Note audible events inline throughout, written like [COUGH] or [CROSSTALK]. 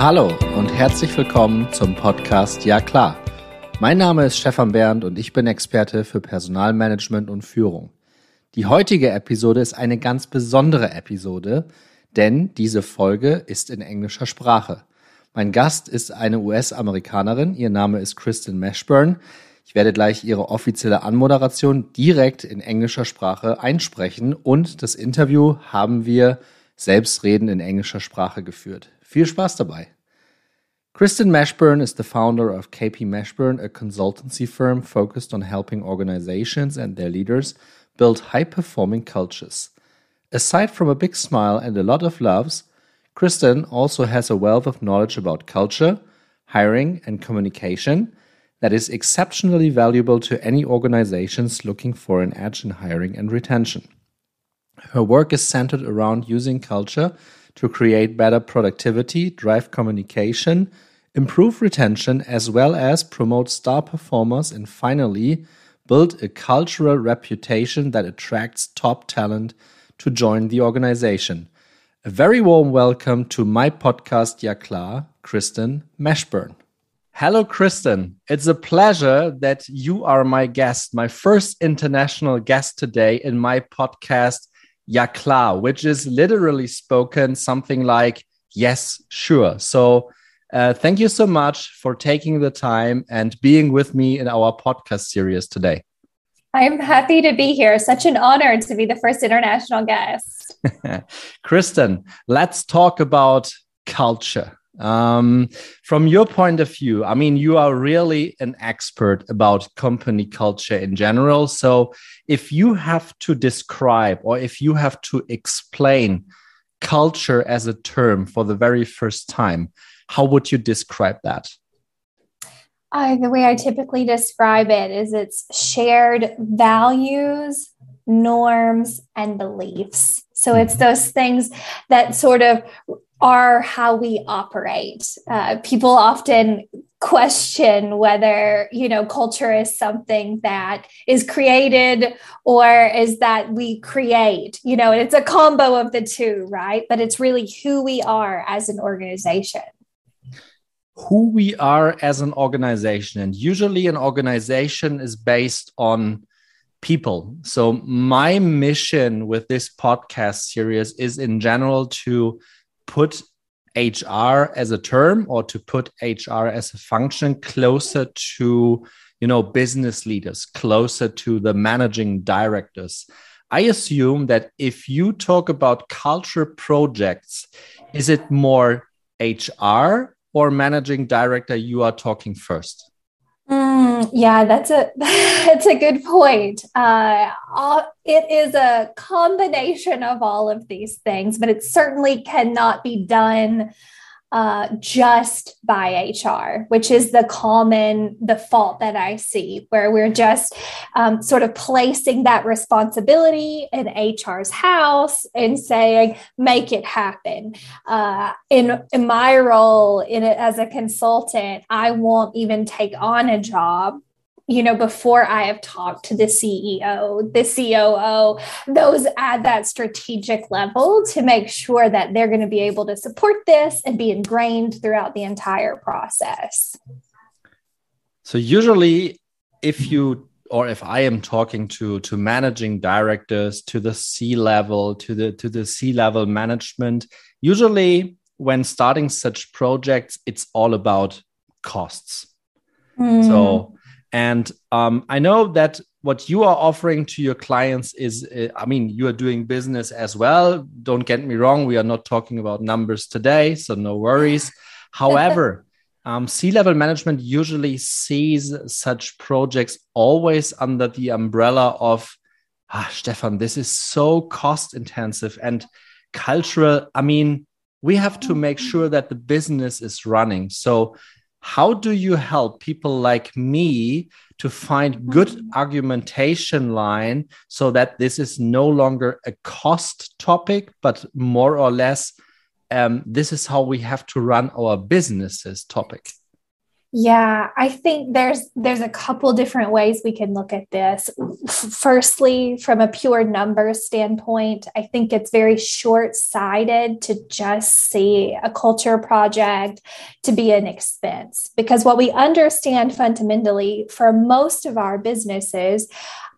Hallo und herzlich willkommen zum Podcast Ja klar. Mein Name ist Stefan Bernd und ich bin Experte für Personalmanagement und Führung. Die heutige Episode ist eine ganz besondere Episode, denn diese Folge ist in englischer Sprache. Mein Gast ist eine US-Amerikanerin, ihr Name ist Kristen Mashburn. Ich werde gleich ihre offizielle Anmoderation direkt in englischer Sprache einsprechen und das Interview haben wir selbstredend in englischer Sprache geführt. Viel Spaß dabei. Kristen Mashburn is the founder of KP Mashburn, a consultancy firm focused on helping organizations and their leaders build high performing cultures. Aside from a big smile and a lot of loves, Kristen also has a wealth of knowledge about culture, hiring, and communication that is exceptionally valuable to any organizations looking for an edge in hiring and retention. Her work is centered around using culture to create better productivity, drive communication, improve retention, as well as promote star performers, and finally, build a cultural reputation that attracts top talent to join the organization. A very warm welcome to my podcast, Ja klar, Kristen Mashburn. Hello, Kristen. It's a pleasure that you are my guest, my first international guest today in my podcast, ja klar, which is literally spoken something like yes, sure. So uh, thank you so much for taking the time and being with me in our podcast series today. I'm happy to be here. Such an honor to be the first international guest. [LAUGHS] Kristen, let's talk about culture. Um, from your point of view, I mean, you are really an expert about company culture in general. So, if you have to describe or if you have to explain culture as a term for the very first time, how would you describe that? Uh, the way I typically describe it is it's shared values, norms, and beliefs. So it's mm-hmm. those things that sort of are how we operate. Uh, people often question whether you know culture is something that is created or is that we create you know it's a combo of the two right? But it's really who we are as an organization. Who we are as an organization. And usually an organization is based on people. So my mission with this podcast series is in general to put HR as a term or to put HR as a function closer to you know business leaders closer to the managing directors. I assume that if you talk about culture projects is it more hr or managing director you are talking first Mm, yeah, that's a [LAUGHS] that's a good point. Uh, it is a combination of all of these things, but it certainly cannot be done uh, just by HR, which is the common the fault that I see, where we're just um, sort of placing that responsibility in HR's house and saying, "Make it happen." Uh, in in my role in it as a consultant, I won't even take on a job you know, before I have talked to the CEO, the COO, those at that strategic level to make sure that they're going to be able to support this and be ingrained throughout the entire process. So usually if you or if I am talking to to managing directors, to the C level, to the to the C level management, usually when starting such projects, it's all about costs. Mm. So and um, I know that what you are offering to your clients is, uh, I mean, you are doing business as well. Don't get me wrong. We are not talking about numbers today, so no worries. [LAUGHS] However, um, C level management usually sees such projects always under the umbrella of, ah, Stefan, this is so cost intensive and cultural. I mean, we have to make sure that the business is running. So how do you help people like me to find good mm-hmm. argumentation line so that this is no longer a cost topic but more or less um, this is how we have to run our businesses topic Yeah, I think there's there's a couple different ways we can look at this. Firstly, from a pure numbers standpoint, I think it's very short-sighted to just see a culture project to be an expense because what we understand fundamentally for most of our businesses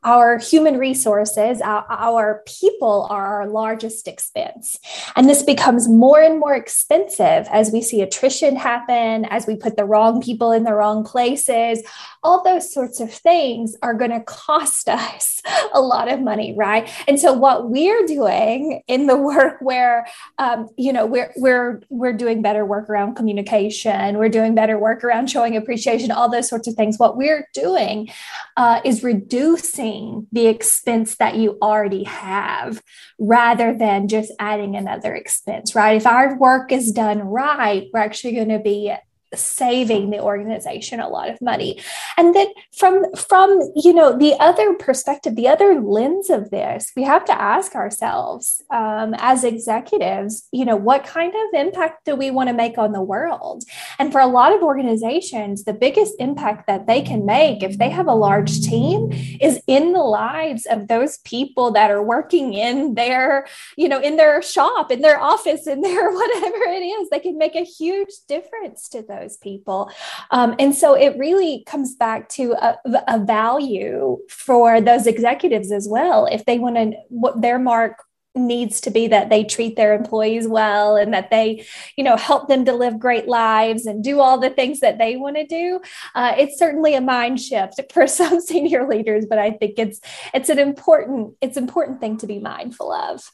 our human resources, our, our, people are our largest expense. And this becomes more and more expensive as we see attrition happen, as we put the wrong people in the wrong places. All those sorts of things are going to cost [LAUGHS] us a lot of money, right? And so what we're doing in the work where, um, you know, we're, we're, we're doing better work around communication, we're doing better work around showing appreciation, all those sorts of things. What we're doing uh, is reducing the expense that you already have rather than just adding another expense, right? If our work is done right, we're actually going to be saving the organization a lot of money. And then from from you know the other perspective the other lens of this we have to ask ourselves um, as executives you know what kind of impact do we want to make on the world? And for a lot of organizations the biggest impact that they can make if they have a large team is in the lives of those people that are working in their you know in their shop in their office in their [LAUGHS] whatever it is. They can make a huge difference to those those people. Um, and so it really comes back to a, a value for those executives as well. If they want to, what their mark needs to be that they treat their employees well and that they you know help them to live great lives and do all the things that they want to do uh, it's certainly a mind shift [LAUGHS] for some senior leaders but i think it's it's an important it's important thing to be mindful of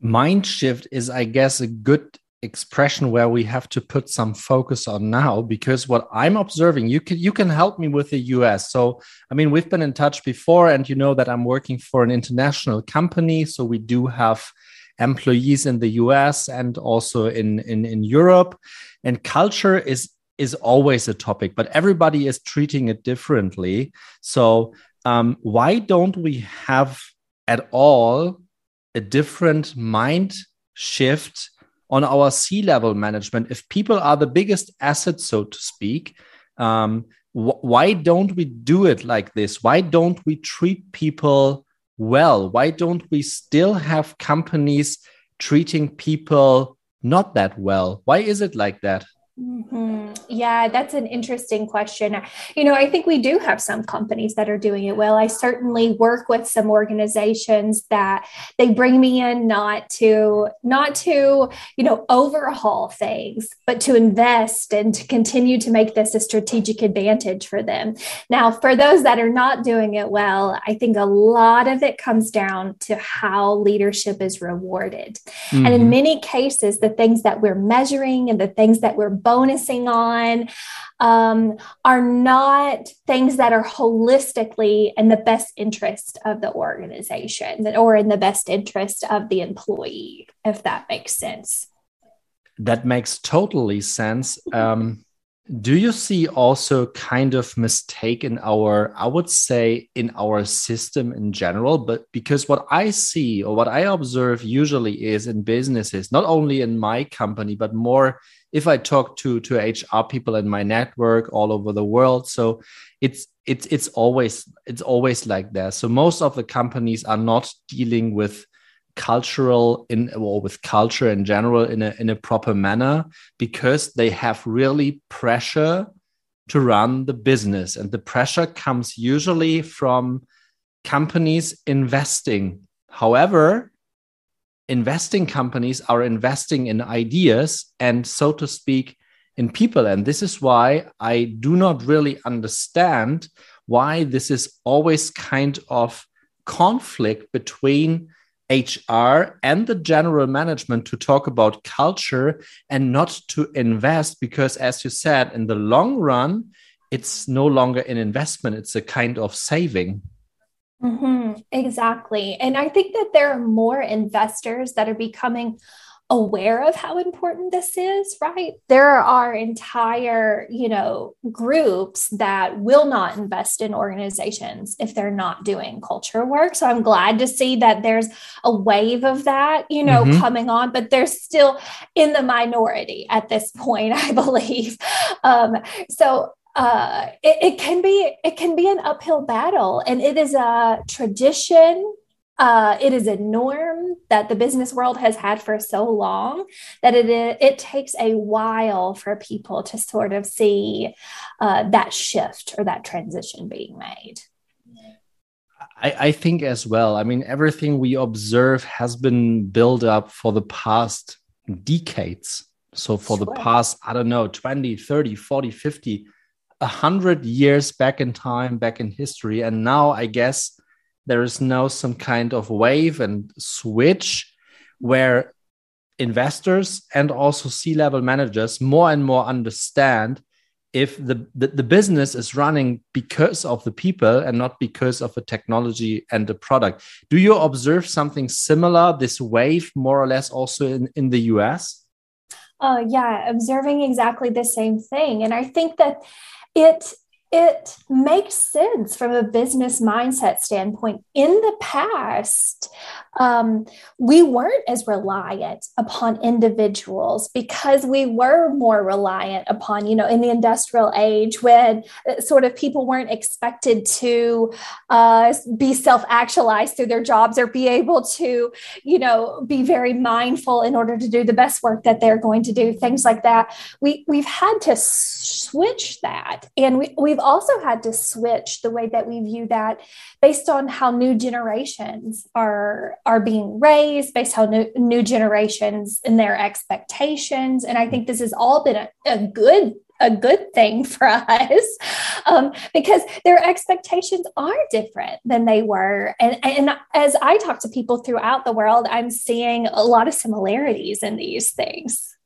mind shift is i guess a good expression where we have to put some focus on now because what i'm observing you can you can help me with the us so i mean we've been in touch before and you know that i'm working for an international company. So we do have employees in the us and also in in, in europe. And culture is is always a topic but everybody is treating it differently. So um, why don't we have at all a different mind shift on our C level management, if people are the biggest asset, so to speak, um, wh why don't we do it like this? Why don't we treat people well? Why don't we still have companies treating people not that well? Why is it like that? Mm-hmm. Yeah, that's an interesting question. You know, I think we do have some companies that are doing it well. I certainly work with some organizations that they bring me in not to not to, you know, overhaul things, but to invest and to continue to make this a strategic advantage for them. Now, for those that are not doing it well, I think a lot of it comes down to how leadership is rewarded. Mm-hmm. And in mm-hmm. many cases, the things that we're measuring and the things that we're bonusing on um, are not things that are holistically in the best interest of the organization or in the best interest of the employee, if that makes sense. That makes totally sense. Um, do you see also kind of mistake in our i would say in our system in general but because what i see or what i observe usually is in businesses not only in my company but more if i talk to to hr people in my network all over the world so it's it's it's always it's always like that. So most of the companies are not dealing with cultural in or with culture in general in a in a proper manner because they have really pressure to run the business. And the pressure comes usually from companies investing. However investing companies are investing in ideas and so to speak in people and this is why i do not really understand why this is always kind of conflict between HR and the general management to talk about culture and not to invest because, as you said, in the long run, it's no longer an investment, it's a kind of saving. Mm-hmm, exactly. And I think that there are more investors that are becoming aware of how important this is, right? There are entire, you know, groups that will not invest in organizations if they're not doing culture work. So I'm glad to see that there's a wave of that, you know, mm-hmm. coming on, but they're still in the minority at this point, [LAUGHS] I believe. Um, so uh, it, it, can be it can be an uphill battle, and it is a tradition uh, it is a norm that the business world has had for so long that it it takes a while for people to sort of see uh, that shift or that transition being made. I, I think as well. I mean, everything we observe has been built up for the past decades. So for sure. the past, I don't know, 20, 30, 40, 50, 100 years back in time, back in history. And now I guess there is now some kind of wave and switch where investors and also C-level managers more and more understand if the, the, the, business is running because of the people and not because of the technology and the product. Do you observe something similar, this wave more or less also in, in the US? Uh, yeah, observing exactly the same thing. And I think that it it makes sense from a business mindset standpoint. In the past, um, we weren't as reliant upon individuals because we were more reliant upon, you know, in the industrial age when uh, sort of people weren't expected to uh, be self actualized through their jobs or be able to, you know, be very mindful in order to do the best work that they're going to do, things like that. We, we've had to switch that. And we, we've also had to switch the way that we view that based on how new generations are are being raised based on new, new generations and their expectations and i think this has all been a, a good a good thing [LAUGHS] for us um, because their expectations are different than they were. And, and as I talk to people throughout the world, I'm seeing a lot of similarities in these things.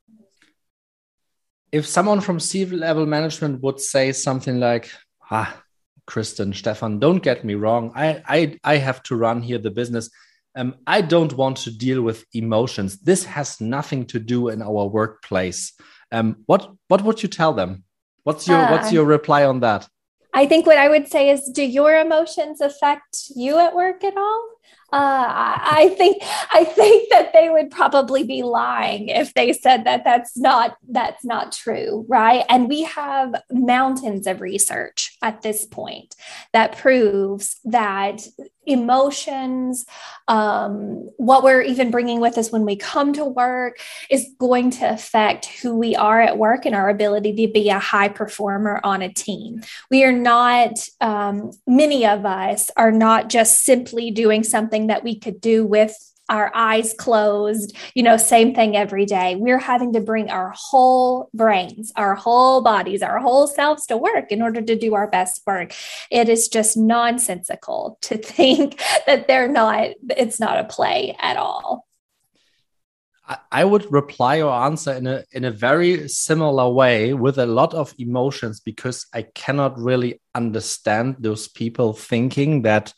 If someone from C level management would say something like, ah, Kristen, Stefan, don't get me wrong. I, I, I have to run here the business. Um, I don't want to deal with emotions. This has nothing to do in our workplace. Um, what what would you tell them? What's your uh, what's your reply on that? I think what I would say is, do your emotions affect you at work at all? Uh, I think I think that they would probably be lying if they said that that's not that's not true, right? And we have mountains of research at this point that proves that emotions, um, what we're even bringing with us when we come to work, is going to affect who we are at work and our ability to be a high performer on a team. We are not, um, many of us are not just simply doing something that we could do with our eyes closed, you know, same thing every day. We're having to bring our whole brains, our whole bodies, our whole selves to work in order to do our best work. It is just nonsensical to [LAUGHS] think that they're not, it's not a play at all. I would reply or answer in a in a very similar way with a lot of emotions because I cannot really understand those people thinking that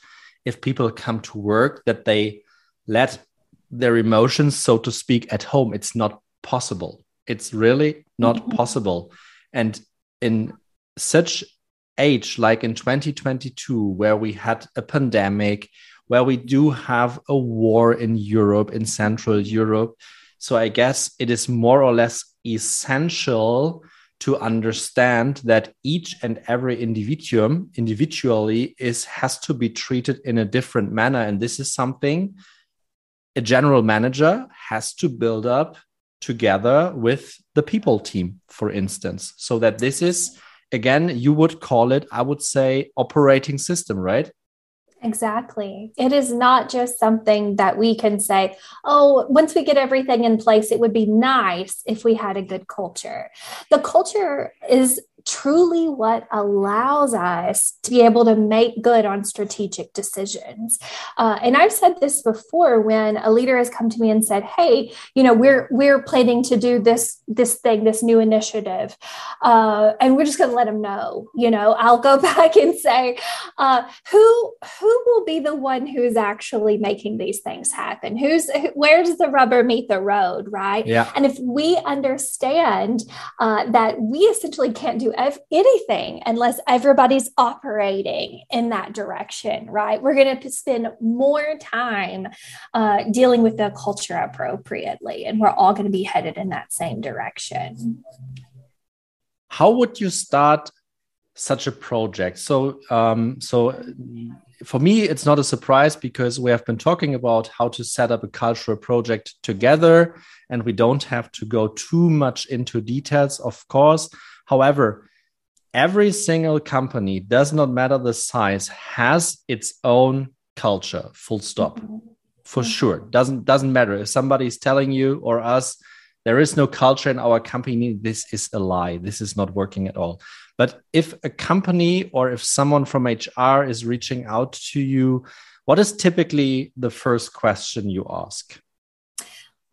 if people come to work that they let their emotions, so to speak, at home. It's not possible. It's really not mm-hmm. possible. And in such age, like in 2022, where we had a pandemic, where we do have a war in Europe, in Central Europe. So I guess it is more or less essential to understand that each and every individuum individually is has to be treated in a different manner and this is something a general manager has to build up together with the people team, for instance, so that this is, again, you would call it, I would say, operating system, right? Exactly. It is not just something that we can say, oh, once we get everything in place, it would be nice if we had a good culture. The culture is truly what allows us to be able to make good on strategic decisions. Uh, and I've said this before when a leader has come to me and said, "Hey, you know, we're we're planning to do this this thing, this new initiative, uh, and we're just going to let them know." You know, I'll go [LAUGHS] back and say, uh, "Who who will be the one who's actually making these things happen? Who's where does the rubber meet the road, right?" Yeah. And if we understand uh, that we essentially can't do ev- anything unless everybody's operating in that direction, right? We're going to spend more time uh, dealing with the culture appropriately, and we're all going to be headed in that same direction. How would you start such a project? So, um, so for me, it's not a surprise because we have been talking about how to set up a cultural project together, and we don't have to go too much into details, of course. However, every single company, does not matter the size, has its own culture, full stop. Mm -hmm. For mm -hmm. sure. Doesn't doesn't matter. If somebody's telling you or us there is no culture in our company, this is a lie. This is not working at all. But if a company or if someone from HR is reaching out to you, what is typically the first question you ask?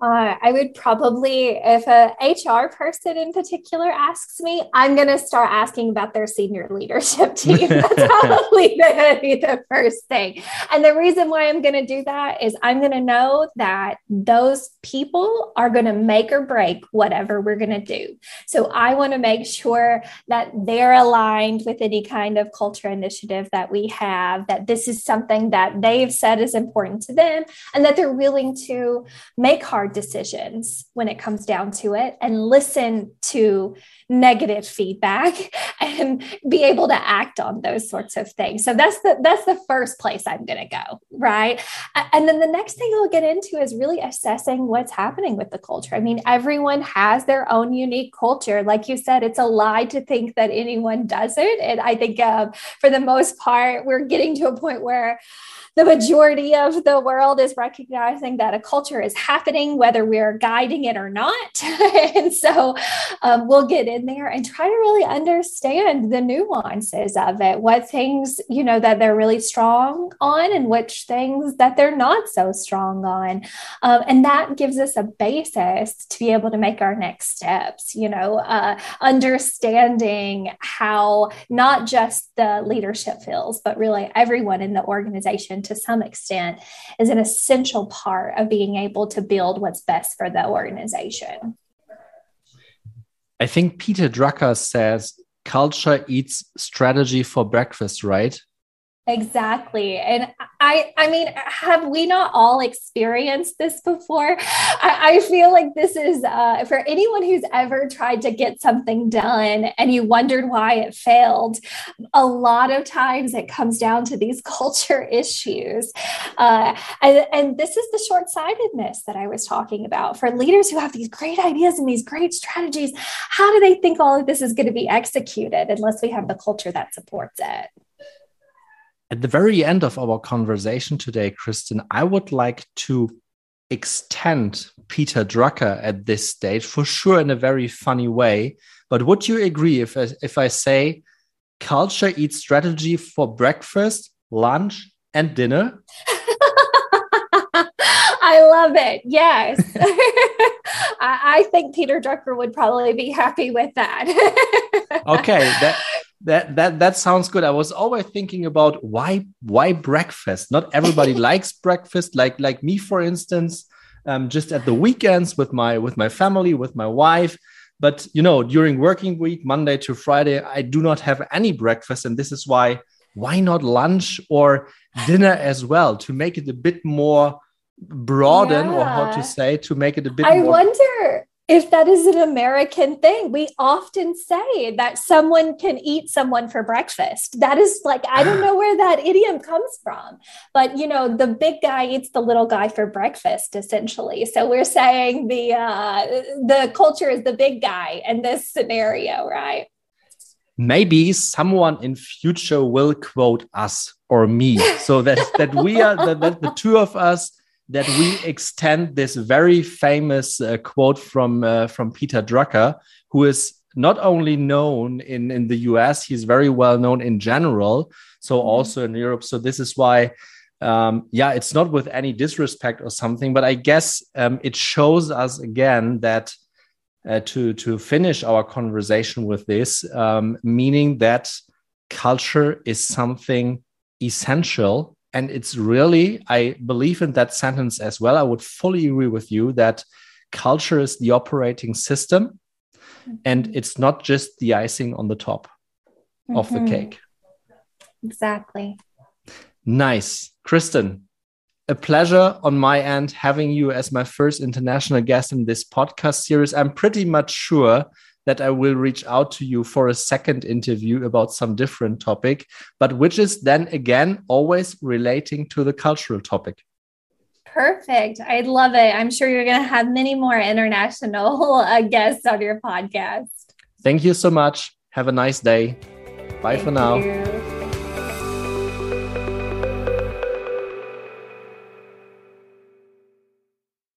Uh, I would probably, if a HR person in particular asks me, I'm going to start asking about their senior leadership [LAUGHS] team. That's [LAUGHS] probably going to be the first thing. And the reason why I'm going to do that is I'm going to know that those people are going to make or break whatever we're going to do. So I want to make sure that they're aligned with any kind of culture initiative that we have, that this is something that they've said is important to them, and that they're willing to make hard decisions when it comes down to it and listen to negative feedback [LAUGHS] and be able to act on those sorts of things. So that's the that's the first place I'm going to go, right? And then the next thing I'll get into is really assessing what's happening with the culture. I mean, everyone has their own unique culture. Like you said, it's a lie to think that anyone doesn't. And I think um, for the most part, we're getting to a point where the majority of the world is recognizing that a culture is happening, whether we're guiding it or not. [LAUGHS] and so um, we'll get in there and try to really understand the nuances of it, what things, you know, that they're really strong on and which things that they're not so strong on. Um, and that gives us a basis to be able to make our next steps, you know, uh, understanding how not just the leadership feels, but really everyone in the organization to some extent is an essential part of being able to build what's best for the organization. I think Peter Drucker says culture eats strategy for breakfast, right? Exactly. And I I mean, have we not all experienced this before? I, I feel like this is uh, for anyone who's ever tried to get something done and you wondered why it failed. A lot of times it comes down to these [LAUGHS] culture issues. Uh, and, and this is the short sightedness that I was talking about. For leaders who have these great ideas and these great strategies, how do they think all of this is going to be executed unless we have the culture that supports it? At the very end of our conversation today, Kristen, I would like to extend Peter Drucker at this stage, for sure in a very funny way. But would you agree if I, if I say culture eats strategy for breakfast, lunch, and dinner? [LAUGHS] I love it. Yes. [LAUGHS] I, I, think Peter Drucker would probably be happy with that. [LAUGHS] okay. That that that that sounds good. I was always thinking about why why breakfast. Not everybody [LAUGHS] likes breakfast. Like like me, for instance, um, just at the weekends with my with my family, with my wife. But you know, during working week, Monday to Friday, I do not have any breakfast, and this is why why not lunch or dinner as well to make it a bit more broaden yeah. or how to say to make it a bit I more wonder if that is an American thing. We often say that someone can eat someone for breakfast. That is like, I don't [SIGHS] know where that idiom comes from, but you know, the big guy eats the little guy for breakfast, essentially. So we're saying the uh, the culture is the big guy in this scenario, right? Maybe someone in future will quote us or me, so that that we are that, that the two of us that we extend this very famous uh, quote from uh, from Peter Drucker, who is not only known in, in the US, he's very well known in general. So mm-hmm. also in Europe. So this is why, um, yeah, it's not with any disrespect or something, but I guess um, it shows us again that uh, to to finish our conversation with this, um, meaning that culture is something essential, and it's really I believe in that sentence as well. I would fully agree with you that culture is the operating system and mm-hmm. it's not just the icing on the top mm-hmm. of the mm-hmm. cake. Exactly. Nice. Kristen, a pleasure on my end having you as my first international guest in this podcast series. I'm pretty much sure that I will reach out to you for a second interview about some different topic, but which is then again always relating to the cultural topic. Perfect. I love it. I'm sure you're going to have many more international uh, guests on your podcast. Thank you so much. Have a nice day. Bye Thank for now. You.